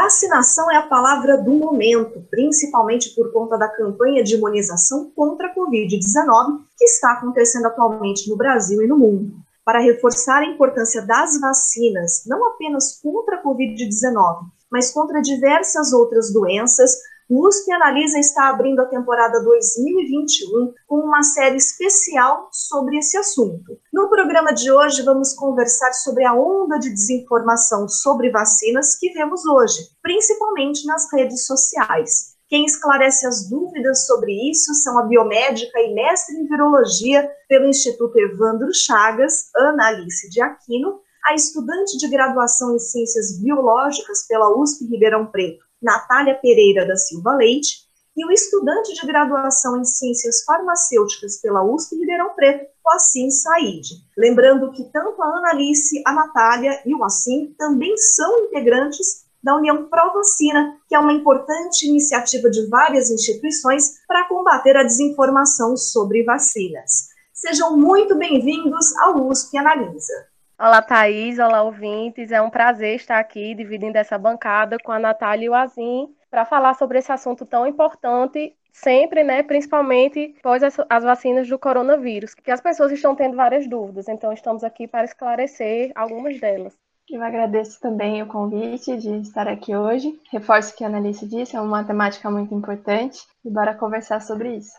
Vacinação é a palavra do momento, principalmente por conta da campanha de imunização contra a Covid-19 que está acontecendo atualmente no Brasil e no mundo. Para reforçar a importância das vacinas, não apenas contra a Covid-19, mas contra diversas outras doenças, USP Analisa está abrindo a temporada 2021 com uma série especial sobre esse assunto. No programa de hoje, vamos conversar sobre a onda de desinformação sobre vacinas que vemos hoje, principalmente nas redes sociais. Quem esclarece as dúvidas sobre isso são a biomédica e mestre em virologia pelo Instituto Evandro Chagas, Ana Alice de Aquino, a estudante de graduação em Ciências Biológicas pela USP Ribeirão Preto, Natália Pereira da Silva Leite, e o estudante de graduação em Ciências Farmacêuticas pela USP Ribeirão Preto, o Assim Said. Lembrando que tanto a Analice, a Natália e o Assim também são integrantes da União Pro Vacina, que é uma importante iniciativa de várias instituições para combater a desinformação sobre vacinas. Sejam muito bem-vindos ao USP Analisa. Olá, Thaís. Olá, ouvintes. É um prazer estar aqui dividindo essa bancada com a Natália e o Azim para falar sobre esse assunto tão importante, sempre, né, principalmente após as, as vacinas do coronavírus, que as pessoas estão tendo várias dúvidas. Então, estamos aqui para esclarecer algumas delas. Eu agradeço também o convite de estar aqui hoje. Reforço o que a Analice disse, é uma temática muito importante e bora conversar sobre isso.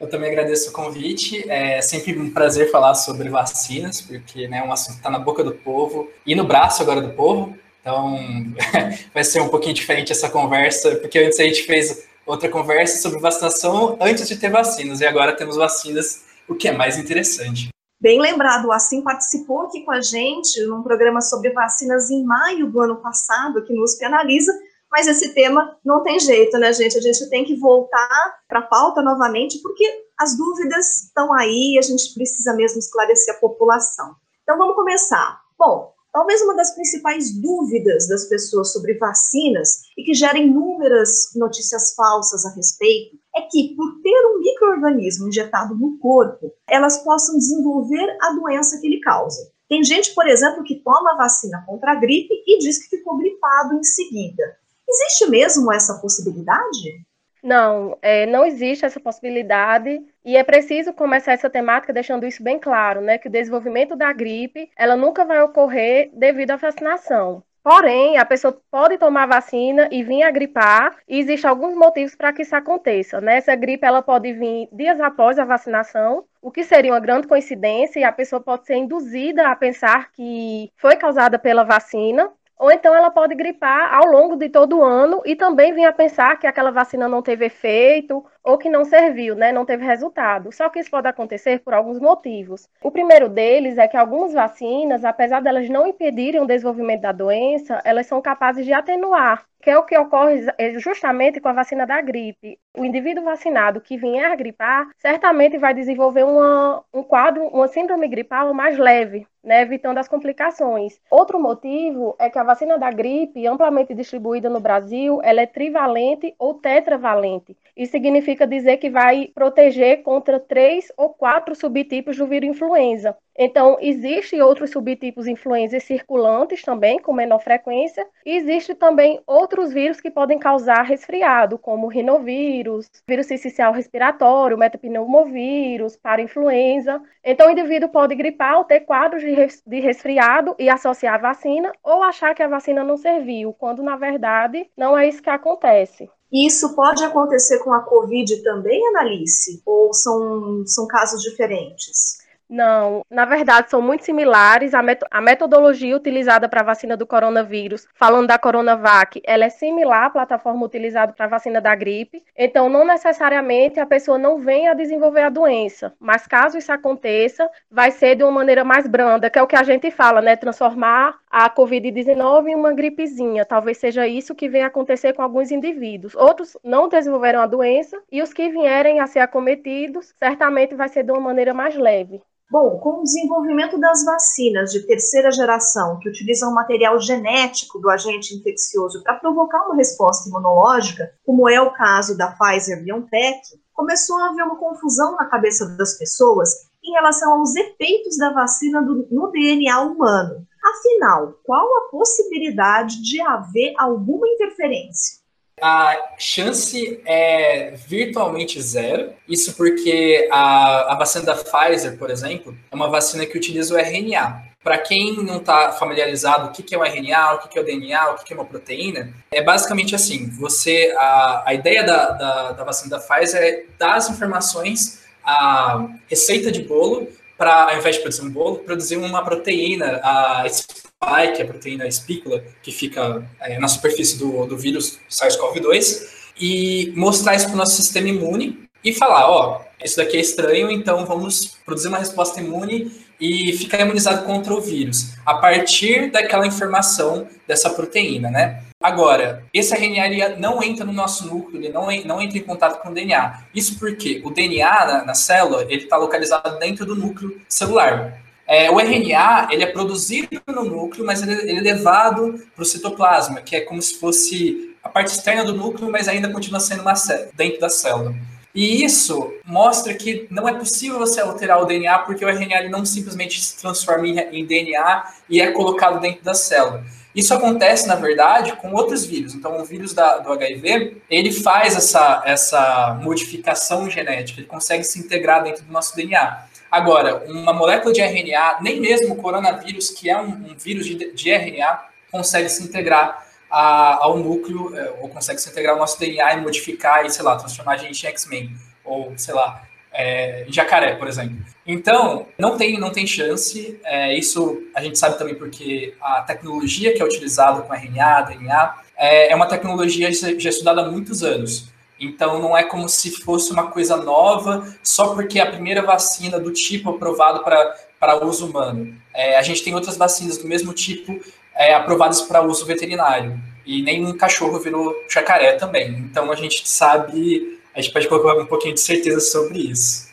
Eu também agradeço o convite. É sempre um prazer falar sobre vacinas, porque né, é um assunto que está na boca do povo e no braço agora do povo. Então, vai ser um pouquinho diferente essa conversa, porque antes a gente fez outra conversa sobre vacinação antes de ter vacinas, e agora temos vacinas, o que é mais interessante. Bem lembrado, o Assim participou aqui com a gente num programa sobre vacinas em maio do ano passado, aqui no USP Analisa, mas esse tema não tem jeito, né, gente? A gente tem que voltar para a pauta novamente, porque as dúvidas estão aí e a gente precisa mesmo esclarecer a população. Então vamos começar. Bom, talvez uma das principais dúvidas das pessoas sobre vacinas e que gerem inúmeras notícias falsas a respeito é que, por ter um microorganismo injetado no corpo, elas possam desenvolver a doença que ele causa. Tem gente, por exemplo, que toma vacina contra a gripe e diz que ficou gripado em seguida. Existe mesmo essa possibilidade? Não, é, não existe essa possibilidade e é preciso começar essa temática deixando isso bem claro, né? Que o desenvolvimento da gripe, ela nunca vai ocorrer devido à vacinação. Porém, a pessoa pode tomar vacina e vir a gripar, e existem alguns motivos para que isso aconteça. Né? Essa gripe ela pode vir dias após a vacinação, o que seria uma grande coincidência, e a pessoa pode ser induzida a pensar que foi causada pela vacina, ou então ela pode gripar ao longo de todo o ano e também vir a pensar que aquela vacina não teve efeito ou que não serviu, né, não teve resultado. Só que isso pode acontecer por alguns motivos. O primeiro deles é que algumas vacinas, apesar delas não impedirem o desenvolvimento da doença, elas são capazes de atenuar que é o que ocorre justamente com a vacina da gripe. O indivíduo vacinado que vier a gripar, certamente vai desenvolver uma, um quadro, uma síndrome gripal mais leve, né, evitando as complicações. Outro motivo é que a vacina da gripe, amplamente distribuída no Brasil, ela é trivalente ou tetravalente. Isso significa dizer que vai proteger contra três ou quatro subtipos do vírus influenza. Então, existem outros subtipos influenza circulantes também, com menor frequência, e existe também outros vírus que podem causar resfriado, como rinovírus, vírus sincicial respiratório, metapneumovírus, parainfluenza. Então, o indivíduo pode gripar ou ter quadros de resfriado e associar a vacina, ou achar que a vacina não serviu, quando na verdade não é isso que acontece. Isso pode acontecer com a Covid também, Analice? Ou são, são casos diferentes? Não, na verdade são muito similares. A, a metodologia utilizada para a vacina do coronavírus, falando da Coronavac, ela é similar à plataforma utilizada para a vacina da gripe. Então, não necessariamente a pessoa não vem a desenvolver a doença, mas caso isso aconteça, vai ser de uma maneira mais branda, que é o que a gente fala, né? Transformar a Covid-19 e uma gripezinha. Talvez seja isso que venha acontecer com alguns indivíduos. Outros não desenvolveram a doença e os que vierem a ser acometidos certamente vai ser de uma maneira mais leve. Bom, com o desenvolvimento das vacinas de terceira geração, que utilizam material genético do agente infeccioso para provocar uma resposta imunológica, como é o caso da Pfizer BioNTech, começou a haver uma confusão na cabeça das pessoas em relação aos efeitos da vacina do, no DNA humano. Afinal, qual a possibilidade de haver alguma interferência? a chance é virtualmente zero. Isso porque a, a vacina da Pfizer, por exemplo, é uma vacina que utiliza o RNA. Para quem não está familiarizado, o que, que é o RNA, o que, que é o DNA, o que, que é uma proteína, é basicamente assim: você a, a ideia da, da, da vacina da Pfizer é dar as informações, a receita de bolo, para, ao invés de produzir um bolo, produzir uma proteína, a spike, a proteína espícula, que fica é, na superfície do, do vírus SARS-CoV-2, e mostrar isso para o nosso sistema imune e falar, ó, isso daqui é estranho, então vamos produzir uma resposta imune e ficar imunizado contra o vírus, a partir daquela informação dessa proteína, né? Agora, esse RNA não entra no nosso núcleo, ele não, não entra em contato com o DNA. Isso porque o DNA na, na célula, ele está localizado dentro do núcleo celular. É, o RNA ele é produzido no núcleo, mas ele, ele é levado para o citoplasma, que é como se fosse a parte externa do núcleo, mas ainda continua sendo uma dentro da célula. E isso mostra que não é possível você alterar o DNA porque o RNA não simplesmente se transforma em, em DNA e é colocado dentro da célula. Isso acontece, na verdade, com outros vírus. Então, o vírus da, do HIV, ele faz essa, essa modificação genética, ele consegue se integrar dentro do nosso DNA. Agora, uma molécula de RNA, nem mesmo o coronavírus, que é um, um vírus de, de, RNA, consegue se integrar a, ao núcleo, é, ou consegue se integrar ao nosso DNA e modificar e, sei lá, transformar a gente em X-Men, ou, sei lá, é, jacaré, por exemplo. Então, não tem, não tem chance. É, isso a gente sabe também porque a tecnologia que é utilizada com RNA, DNA, é, é uma tecnologia já estudada há muitos anos. Então não é como se fosse uma coisa nova só porque é a primeira vacina do tipo aprovado para uso humano. É, a gente tem outras vacinas do mesmo tipo é, aprovadas para uso veterinário. E nenhum cachorro virou jacaré também. Então a gente sabe, a gente pode colocar um pouquinho de certeza sobre isso.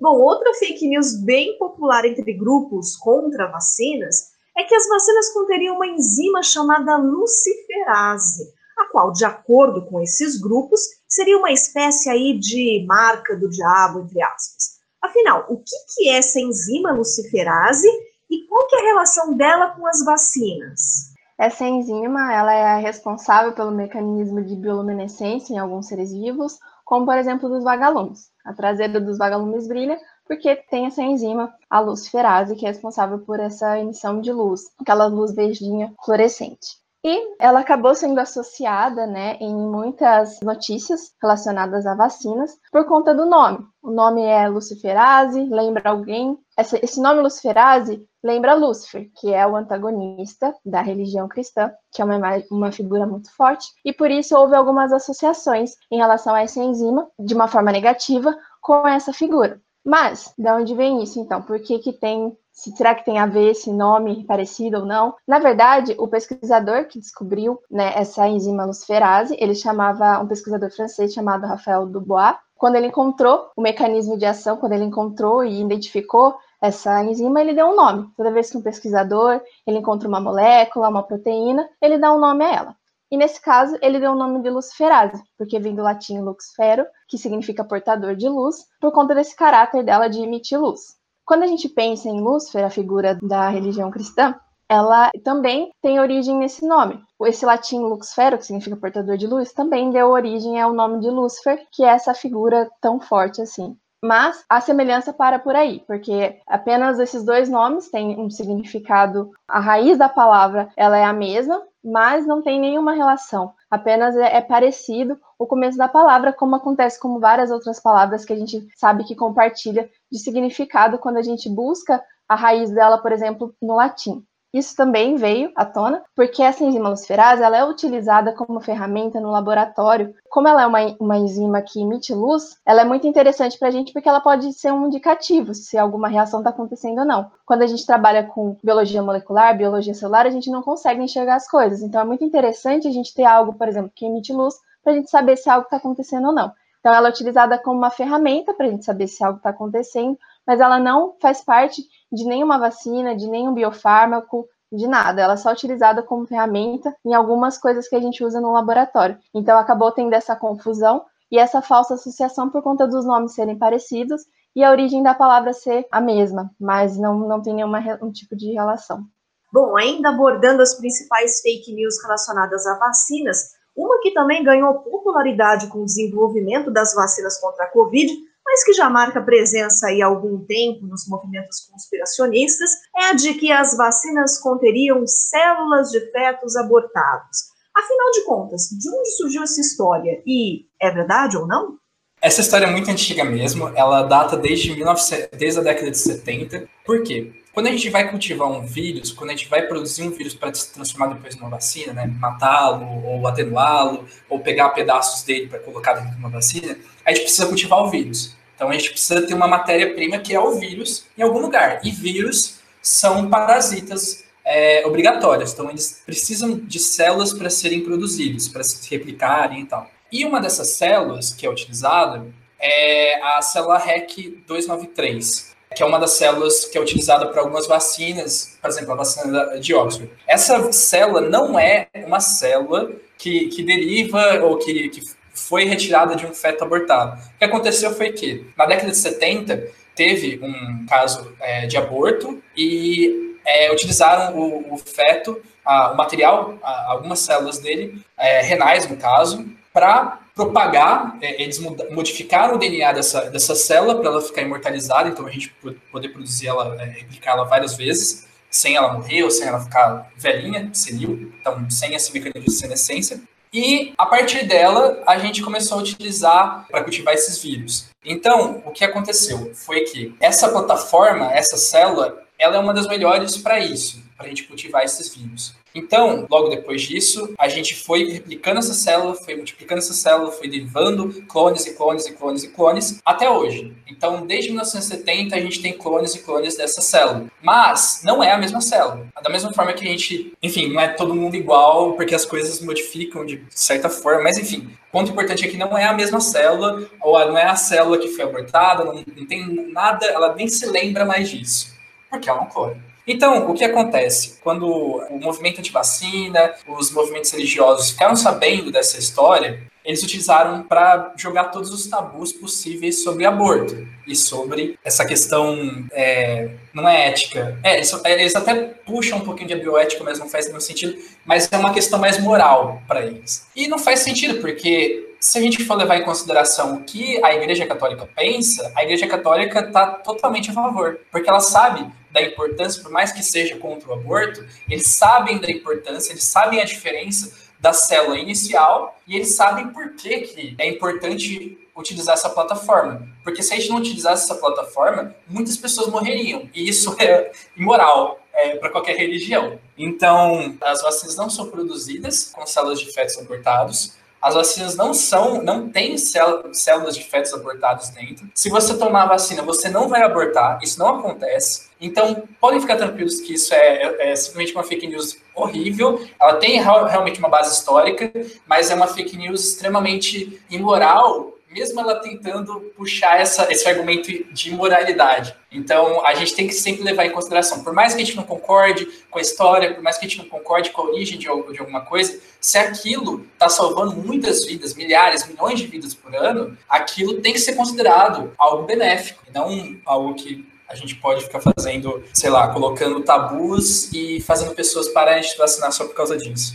Bom, outra fake news bem popular entre grupos contra vacinas é que as vacinas conteriam uma enzima chamada luciferase a qual, de acordo com esses grupos, seria uma espécie aí de marca do diabo, entre aspas. Afinal, o que, que é essa enzima luciferase e qual que é a relação dela com as vacinas? Essa enzima ela é responsável pelo mecanismo de bioluminescência em alguns seres vivos, como por exemplo dos vagalumes. A traseira dos vagalumes brilha porque tem essa enzima, a luciferase, que é responsável por essa emissão de luz, aquela luz verdinha fluorescente. E ela acabou sendo associada né, em muitas notícias relacionadas a vacinas por conta do nome. O nome é luciferase, lembra alguém? Esse nome luciferase lembra Lúcifer, que é o antagonista da religião cristã, que é uma, uma figura muito forte, e por isso houve algumas associações em relação a essa enzima, de uma forma negativa, com essa figura. Mas, de onde vem isso então? Por que, que tem se será que tem a ver esse nome parecido ou não. Na verdade, o pesquisador que descobriu né, essa enzima luciferase, ele chamava um pesquisador francês chamado Raphael Dubois. Quando ele encontrou o mecanismo de ação, quando ele encontrou e identificou essa enzima, ele deu um nome. Toda vez que um pesquisador ele encontra uma molécula, uma proteína, ele dá um nome a ela. E nesse caso, ele deu o nome de luciferase, porque vem do latim luxfero, que significa portador de luz, por conta desse caráter dela de emitir luz. Quando a gente pensa em Lúcifer, a figura da religião cristã, ela também tem origem nesse nome. Esse latim luxfero, que significa portador de luz, também deu origem ao nome de Lúcifer, que é essa figura tão forte assim. Mas a semelhança para por aí, porque apenas esses dois nomes têm um significado. A raiz da palavra ela é a mesma, mas não tem nenhuma relação. Apenas é, é parecido o começo da palavra, como acontece com várias outras palavras que a gente sabe que compartilha de significado quando a gente busca a raiz dela, por exemplo, no latim. Isso também veio à tona porque essa enzima luciferase ela é utilizada como ferramenta no laboratório. Como ela é uma, uma enzima que emite luz, ela é muito interessante para a gente porque ela pode ser um indicativo se alguma reação está acontecendo ou não. Quando a gente trabalha com biologia molecular, biologia celular, a gente não consegue enxergar as coisas. Então é muito interessante a gente ter algo, por exemplo, que emite luz para a gente saber se algo está acontecendo ou não. Então, ela é utilizada como uma ferramenta para a gente saber se algo está acontecendo, mas ela não faz parte de nenhuma vacina, de nenhum biofármaco, de nada. Ela é só utilizada como ferramenta em algumas coisas que a gente usa no laboratório. Então, acabou tendo essa confusão e essa falsa associação por conta dos nomes serem parecidos e a origem da palavra ser a mesma, mas não, não tem nenhum tipo de relação. Bom, ainda abordando as principais fake news relacionadas a vacinas, uma que também ganhou popularidade com o desenvolvimento das vacinas contra a Covid, mas que já marca presença há algum tempo nos movimentos conspiracionistas, é a de que as vacinas conteriam células de fetos abortados. Afinal de contas, de onde surgiu essa história? E é verdade ou não? Essa história é muito antiga mesmo, ela data desde, 19... desde a década de 70. Por quê? Quando a gente vai cultivar um vírus, quando a gente vai produzir um vírus para se transformar depois numa vacina, né, matá-lo ou atenuá-lo, ou pegar pedaços dele para colocar dentro de uma vacina, a gente precisa cultivar o vírus. Então a gente precisa ter uma matéria-prima que é o vírus em algum lugar. E vírus são parasitas é, obrigatórios, então eles precisam de células para serem produzidos, para se replicarem e tal. E uma dessas células que é utilizada é a célula REC 293 que é uma das células que é utilizada para algumas vacinas, por exemplo, a vacina de Oxford. Essa célula não é uma célula que, que deriva ou que, que foi retirada de um feto abortado. O que aconteceu foi que, na década de 70, teve um caso é, de aborto e é, utilizaram o, o feto, a, o material, a, algumas células dele, é, renais no caso, para propagar, é, eles modificaram o DNA dessa, dessa célula para ela ficar imortalizada, então a gente poder produzir ela, é, replicar ela várias vezes, sem ela morrer ou sem ela ficar velhinha, senil, então sem esse mecanismo de senescência. E a partir dela, a gente começou a utilizar para cultivar esses vírus. Então, o que aconteceu foi que essa plataforma, essa célula, ela é uma das melhores para isso, para a gente cultivar esses vírus. Então, logo depois disso, a gente foi replicando essa célula, foi multiplicando essa célula, foi derivando clones e clones e clones e clones até hoje. Então, desde 1970, a gente tem clones e clones dessa célula. Mas não é a mesma célula. Da mesma forma que a gente, enfim, não é todo mundo igual, porque as coisas modificam de certa forma, mas enfim, o ponto importante é que não é a mesma célula, ou não é a célula que foi abortada, não, não tem nada, ela nem se lembra mais disso, porque é um clone. Então, o que acontece? Quando o movimento anti-vacina, os movimentos religiosos ficaram sabendo dessa história, eles utilizaram para jogar todos os tabus possíveis sobre aborto e sobre essa questão é, não é ética. É, eles, eles, até puxam um pouquinho de bioética, mas não faz nenhum sentido. Mas é uma questão mais moral para eles. E não faz sentido, porque se a gente for levar em consideração o que a Igreja Católica pensa, a Igreja Católica está totalmente a favor, porque ela sabe da importância, por mais que seja contra o aborto, eles sabem da importância, eles sabem a diferença da célula inicial e eles sabem por que, que é importante utilizar essa plataforma. Porque se a gente não utilizasse essa plataforma, muitas pessoas morreriam. E isso é imoral é, para qualquer religião. Então, as vacinas não são produzidas com células de fetos abortados. As vacinas não são, não têm células de fetos abortados dentro. Se você tomar a vacina, você não vai abortar. Isso não acontece. Então, podem ficar tranquilos que isso é, é, simplesmente uma fake news horrível. Ela tem realmente uma base histórica, mas é uma fake news extremamente imoral mesmo ela tentando puxar essa, esse argumento de imoralidade. Então, a gente tem que sempre levar em consideração, por mais que a gente não concorde com a história, por mais que a gente não concorde com a origem de, de alguma coisa, se aquilo está salvando muitas vidas, milhares, milhões de vidas por ano, aquilo tem que ser considerado algo benéfico, não algo que a gente pode ficar fazendo, sei lá, colocando tabus e fazendo pessoas pararem de vacinar só por causa disso.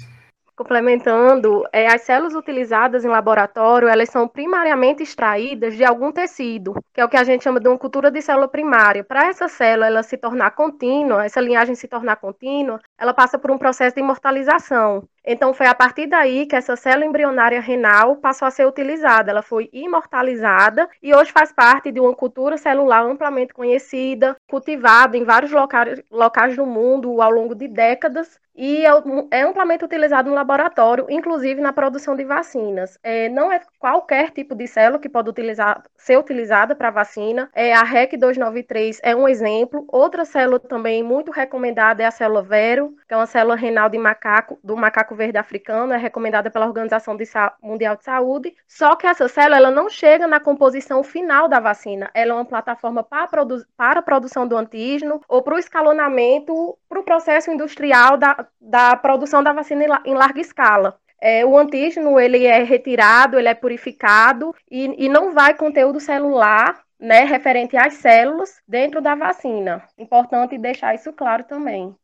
Complementando, é, as células utilizadas em laboratório, elas são primariamente extraídas de algum tecido, que é o que a gente chama de uma cultura de célula primária. Para essa célula ela se tornar contínua, essa linhagem se tornar contínua, ela passa por um processo de imortalização. Então foi a partir daí que essa célula embrionária renal passou a ser utilizada. Ela foi imortalizada e hoje faz parte de uma cultura celular amplamente conhecida, cultivada em vários locais, locais do mundo ao longo de décadas e é, é amplamente utilizado no laboratório, inclusive na produção de vacinas. É, não é qualquer tipo de célula que pode utilizar, ser utilizada para vacina. É, a REC 293 é um exemplo. Outra célula também muito recomendada é a célula Vero, que é uma célula renal de macaco, do macaco verde africano, é recomendada pela Organização de Mundial de Saúde. Só que essa célula ela não chega na composição final da vacina. Ela é uma plataforma para, produ para a produção do antígeno ou para o escalonamento, para o processo industrial da, da produção da vacina em larga escala. É, o antígeno ele é retirado, ele é purificado e, e não vai conteúdo celular né, referente às células dentro da vacina. Importante deixar isso claro também.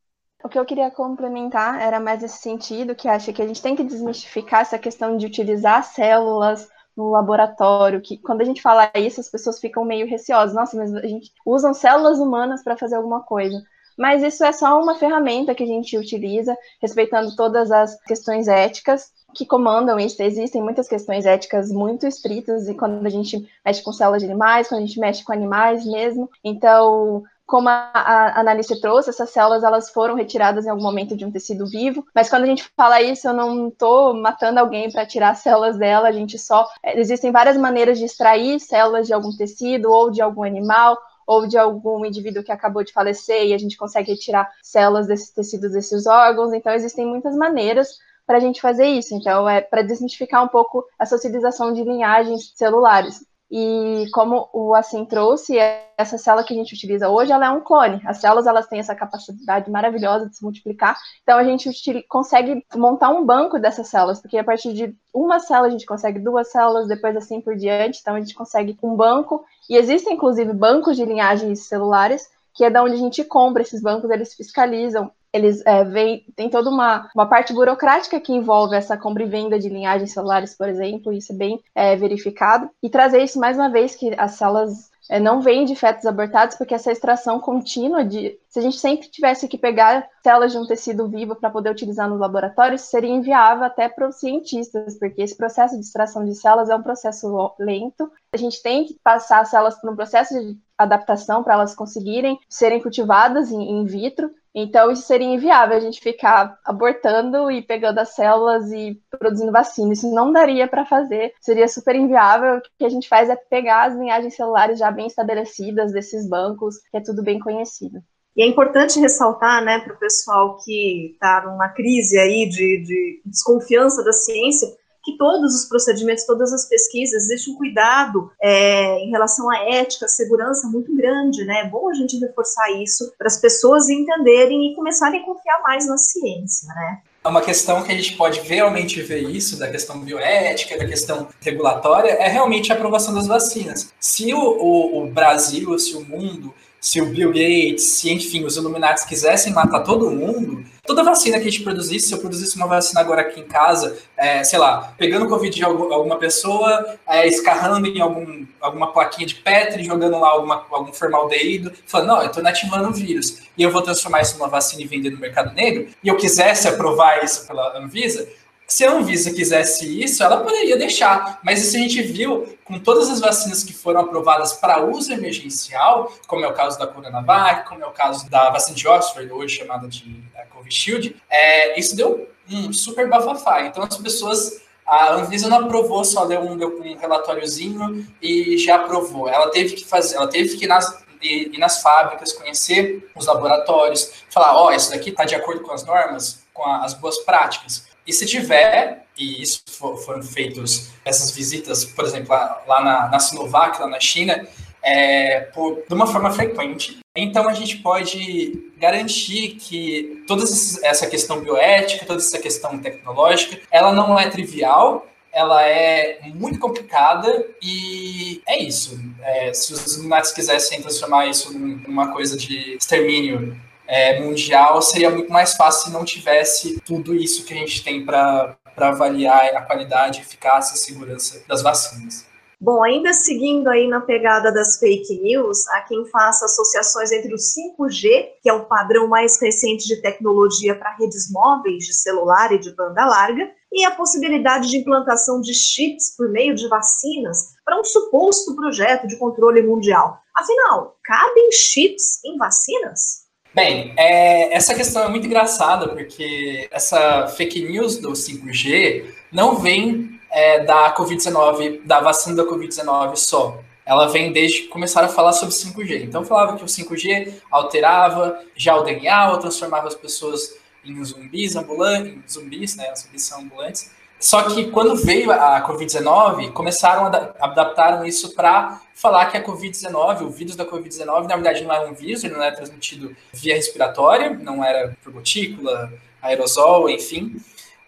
O que eu queria complementar era mais nesse sentido, que acho que a gente tem que desmistificar essa questão de utilizar células no laboratório, que quando a gente fala isso, as pessoas ficam meio receosas. Nossa, mas a gente usa células humanas para fazer alguma coisa mas isso é só uma ferramenta que a gente utiliza, respeitando todas as questões éticas que comandam isso. Existem muitas questões éticas muito estritas, e quando a gente mexe com células de animais, quando a gente mexe com animais mesmo. Então, como a, a trouxe, essas células elas foram retiradas em algum momento de um tecido vivo, mas quando a gente fala isso, eu não estou matando alguém para tirar células dela, a gente só. Existem várias maneiras de extrair células de algum tecido ou de algum animal, ou de algum indivíduo que acabou de falecer e a gente consegue retirar células desses tecidos, desses órgãos. Então, existem muitas maneiras para a gente fazer isso. Então, é para desmistificar um pouco essa utilização de linhagens celulares. E como o Assim trouxe, essa célula que a gente utiliza hoje, ela é um clone. As células elas têm essa capacidade maravilhosa de se multiplicar. Então a gente consegue montar um banco dessas células, porque a partir de uma célula a gente consegue duas células, depois assim por diante. Então a gente consegue um banco. E existem inclusive bancos de linhagens celulares que é da onde a gente compra esses bancos, eles fiscalizam eles é, vêm, tem toda uma, uma parte burocrática que envolve essa compra e venda de linhagens celulares, por exemplo, isso é bem é, verificado. E trazer isso mais uma vez, que as células é, não vêm de fetos abortados, porque essa extração contínua de. Se a gente sempre tivesse que pegar células de um tecido vivo para poder utilizar nos laboratórios, seria inviável até para os cientistas, porque esse processo de extração de células é um processo lento. A gente tem que passar as células por um processo de adaptação para elas conseguirem serem cultivadas in, in vitro. Então, isso seria inviável, a gente ficar abortando e pegando as células e produzindo vacina. Isso não daria para fazer, seria super inviável. O que a gente faz é pegar as linhagens celulares já bem estabelecidas desses bancos, que é tudo bem conhecido. E é importante ressaltar, né, para o pessoal que está numa crise aí de, de desconfiança da ciência, que todos os procedimentos, todas as pesquisas, existe um cuidado é, em relação à ética, segurança muito grande, né? É bom a gente reforçar isso para as pessoas entenderem e começarem a confiar mais na ciência, né? É uma questão que a gente pode realmente ver isso, da questão bioética, da questão regulatória, é realmente a aprovação das vacinas. Se o, o, o Brasil, se o mundo se o Bill Gates, se enfim, os Illuminati quisessem matar todo mundo, toda vacina que a gente produzisse, se eu produzisse uma vacina agora aqui em casa, é, sei lá, pegando o Covid de alguma pessoa, é, escarrando em algum, alguma plaquinha de Petri, jogando lá alguma, algum formaldeído, falando, não, eu estou inativando o vírus, e eu vou transformar isso numa vacina e vender no mercado negro, e eu quisesse aprovar isso pela Anvisa, se a Anvisa quisesse isso, ela poderia deixar. Mas isso a gente viu com todas as vacinas que foram aprovadas para uso emergencial, como é o caso da Coronavac, como é o caso da vacina de Oxford, hoje chamada de é, Covishield, é, isso deu um super bafafá. Então as pessoas a Anvisa não aprovou, só deu um, um relatóriozinho e já aprovou. Ela teve que fazer, ela teve que ir nas, ir nas fábricas, conhecer os laboratórios, falar, ó, oh, isso daqui está de acordo com as normas, com a, as boas práticas. E se tiver, e isso for, foram feitos essas visitas, por exemplo, lá, lá na, na Sinovac, lá na China, é, por, de uma forma frequente. Então a gente pode garantir que toda essa questão bioética, toda essa questão tecnológica, ela não é trivial, ela é muito complicada e é isso. É, se os Illuminati quisessem transformar isso numa coisa de extermínio é, mundial, seria muito mais fácil se não tivesse tudo isso que a gente tem para avaliar a qualidade, eficácia e segurança das vacinas. Bom, ainda seguindo aí na pegada das fake news, há quem faça associações entre o 5G, que é o padrão mais recente de tecnologia para redes móveis de celular e de banda larga, e a possibilidade de implantação de chips por meio de vacinas para um suposto projeto de controle mundial. Afinal, cabem chips em vacinas? Bem, é, essa questão é muito engraçada, porque essa fake news do 5G não vem é, da Covid-19, da vacina da Covid-19 só. Ela vem desde que começaram a falar sobre 5G. Então falava que o 5G alterava já o DNA, ou transformava as pessoas em zumbis ambulantes, zumbis, né? Zumbis são ambulantes. Só que quando veio a Covid-19, começaram a adaptaram isso para falar que a Covid-19, o vírus da Covid-19, na verdade não era um vírus, ele não era transmitido via respiratória, não era por gotícula, aerosol, enfim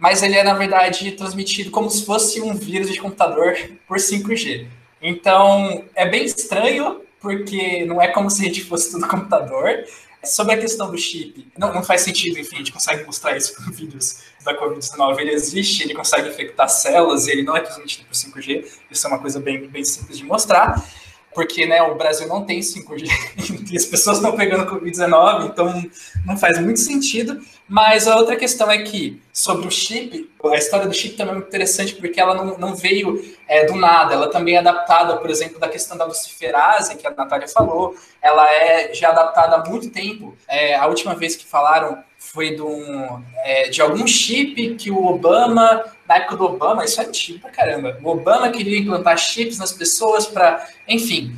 mas ele é, na verdade, transmitido como se fosse um vírus de computador por 5G. Então, é bem estranho, porque não é como se a gente fosse tudo computador. Sobre a questão do chip, não, não faz sentido, enfim, a gente consegue mostrar isso com vídeos da Covid-19. Ele existe, ele consegue infectar células, ele não é transmitido por 5G, isso é uma coisa bem, bem simples de mostrar porque né, o Brasil não tem 5G e as pessoas estão pegando Covid-19, então não faz muito sentido. Mas a outra questão é que, sobre o chip, a história do chip também é muito interessante porque ela não, não veio é, do nada, ela também é adaptada, por exemplo, da questão da luciferase, que a Natália falou, ela é já adaptada há muito tempo. É, a última vez que falaram foi do, é, de algum chip que o Obama, na época do Obama, isso é antigo pra caramba, o Obama queria implantar chips nas pessoas para, enfim.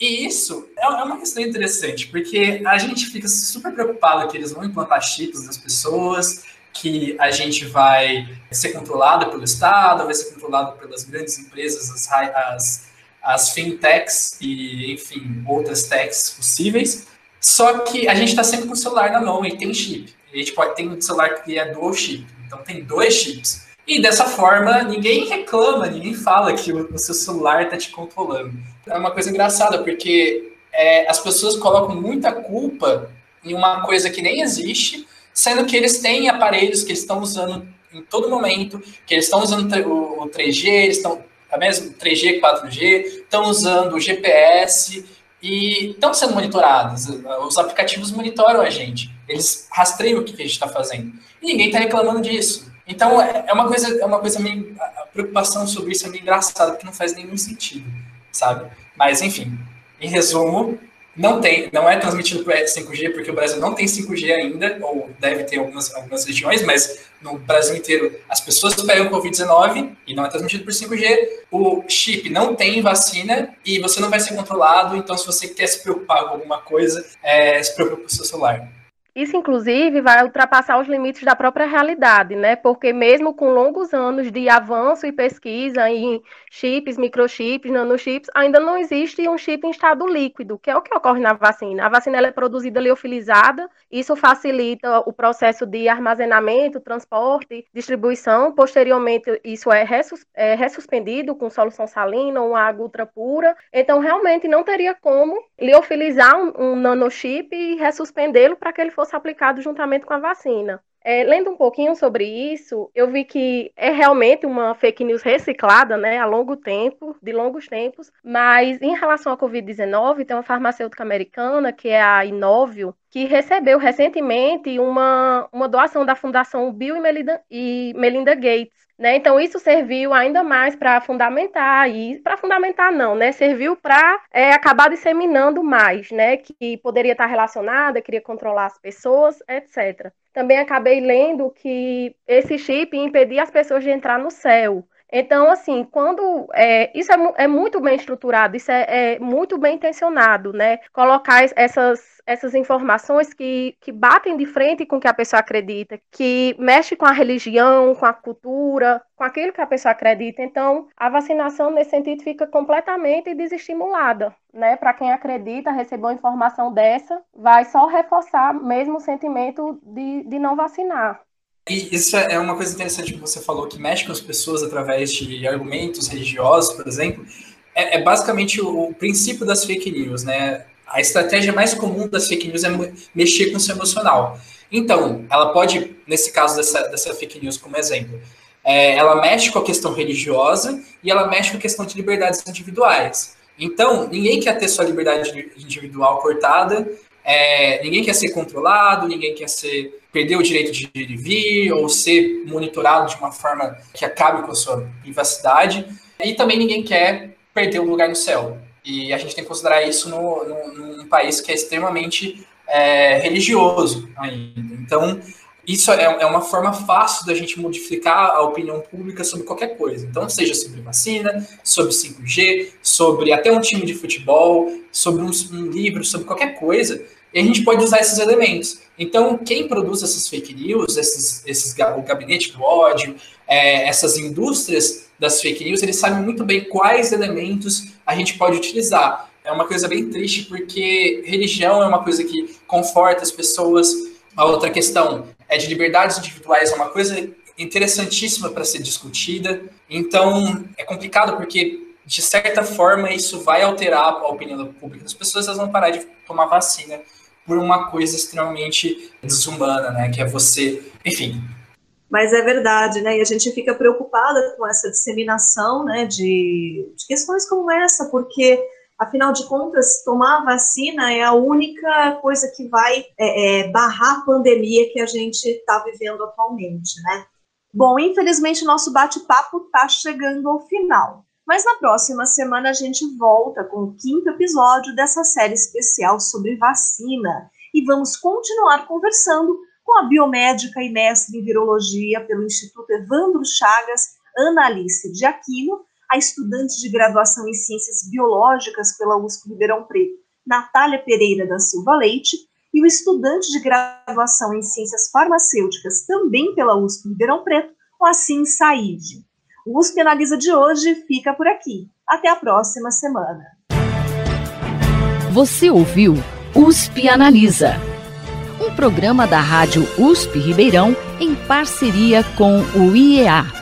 E isso é, é uma questão interessante, porque a gente fica super preocupado que eles vão implantar chips nas pessoas, que a gente vai ser controlado pelo Estado, vai ser controlado pelas grandes empresas, as, as, as fintechs e, enfim, outras techs possíveis. Só que a gente está sempre com o celular na mão e tem chip. A gente pode ter um celular que é dual chip, então tem dois chips. E dessa forma, ninguém reclama, ninguém fala que o, seu celular está te controlando. É uma coisa engraçada, porque é, as pessoas colocam muita culpa em uma coisa que nem existe, sendo que eles têm aparelhos que eles estão usando em todo momento, que eles estão usando o, o 3G, eles estão, é mesmo 3G, 4G, estão usando o GPS e estão sendo monitorados. Os aplicativos monitoram a gente. Eles rastreiam o que a gente está fazendo. E ninguém está reclamando disso. Então é, é uma coisa, é uma coisa meio. A preocupação sobre isso é meio engraçada, porque não faz nenhum sentido, sabe? Mas, enfim, em resumo, não tem, não é transmitido por 5G, porque o Brasil não tem 5G ainda, ou deve ter algumas, algumas regiões, mas no Brasil inteiro as pessoas pegam Covid-19 e não é transmitido por 5G. O chip não tem vacina e você não vai ser controlado, então se você quer se preocupar com alguma coisa, é, se preocupe com o seu celular. Isso, inclusive, vai ultrapassar os limites da própria realidade, né? Porque mesmo com longos anos de avanço e pesquisa em chips, microchips, nanochips, ainda não existe um chip em estado líquido, que é o que ocorre na vacina. A vacina é produzida liofilizada, isso facilita o processo de armazenamento, transporte, distribuição. Posteriormente, isso é, ressus é ressuspendido com solução salina ou água ultra pura. Então, realmente, não teria como liofilizar um, um nanochip e ressuspendê-lo para que ele fosse fosse aplicado juntamente com a vacina. É, lendo um pouquinho sobre isso, eu vi que é realmente uma fake news reciclada, né, a longo tempo, de longos tempos, mas em relação à Covid-19, tem uma farmacêutica americana, que é a Inovio, que recebeu recentemente uma, uma doação da Fundação Bill e Melinda, e Melinda Gates, né? Então, isso serviu ainda mais para fundamentar, e para fundamentar não, né? Serviu para é, acabar disseminando mais, né? Que poderia estar relacionada, queria controlar as pessoas, etc. Também acabei lendo que esse chip impedia as pessoas de entrar no céu. Então, assim, quando é, isso é, é, muito bem estruturado, isso é, é, muito bem intencionado, né? Colocar essas essas informações que, que batem de frente com o que a pessoa acredita, que mexe com a religião, com a cultura, com aquilo que a pessoa acredita. Então, a vacinação, nesse sentido, fica completamente desestimulada. Né? Para quem acredita, receber uma informação dessa, vai só reforçar mesmo o sentimento de, de não vacinar. E isso é uma coisa interessante que você falou, que mexe com as pessoas através de argumentos religiosos, por exemplo. É, é basicamente o, o princípio das fake news, né? a estratégia mais comum das fake news é mexer com o seu emocional. Então, ela pode, nesse caso dessa, dessa fake news como exemplo, é, ela mexe com a questão religiosa e ela mexe com a questão de liberdades individuais. Então, ninguém quer ter sua liberdade individual cortada, é, ninguém quer ser controlado, ninguém quer ser perder o direito de ir e vir ou ser monitorado de uma forma que acabe com a sua privacidade. E também ninguém quer perder o lugar no céu. E a gente tem que considerar isso no, no, num país que é extremamente é, religioso ainda. Então, isso é, é, uma forma fácil da gente modificar a opinião pública sobre qualquer coisa. Então, seja sobre vacina, sobre 5G, sobre até um time de futebol, sobre um, um livro, sobre qualquer coisa, e a gente pode usar esses elementos. Então, quem produz essas fake news, esses, esses, o gabinete do ódio, é, essas indústrias das fake news, eles sabem muito bem quais elementos a gente pode utilizar. É uma coisa bem triste, porque religião é uma coisa que conforta as pessoas. A outra questão é de liberdades individuais, é uma coisa interessantíssima para ser discutida. Então, é complicado porque, de certa forma, isso vai alterar a opinião pública das pessoas, elas vão parar de tomar vacina por uma coisa extremamente desumana, né? Que é você, enfim. Mas é verdade, né? E a gente fica preocupada com essa disseminação, né? De, de questões como essa, porque Afinal de contas, tomar vacina é a única coisa que vai é, é, barrar a pandemia que a gente está vivendo atualmente, né? Bom, infelizmente nosso bate-papo está chegando ao final. Mas na próxima semana a gente volta com o quinto episódio dessa série especial sobre vacina e vamos continuar conversando com a biomédica e mestre em virologia pelo Instituto Evandro Chagas, Ana Alice de Aquino, a estudante de graduação em Ciências Biológicas pela USP Ribeirão Preto, Natália Pereira da Silva Leite, e o estudante de graduação em Ciências Farmacêuticas, também pela USP Ribeirão Preto, Assim Said. O USP Analisa de hoje fica por aqui. Até a próxima semana. Você ouviu USP Analisa, um programa da Rádio USP Ribeirão em parceria com o IEA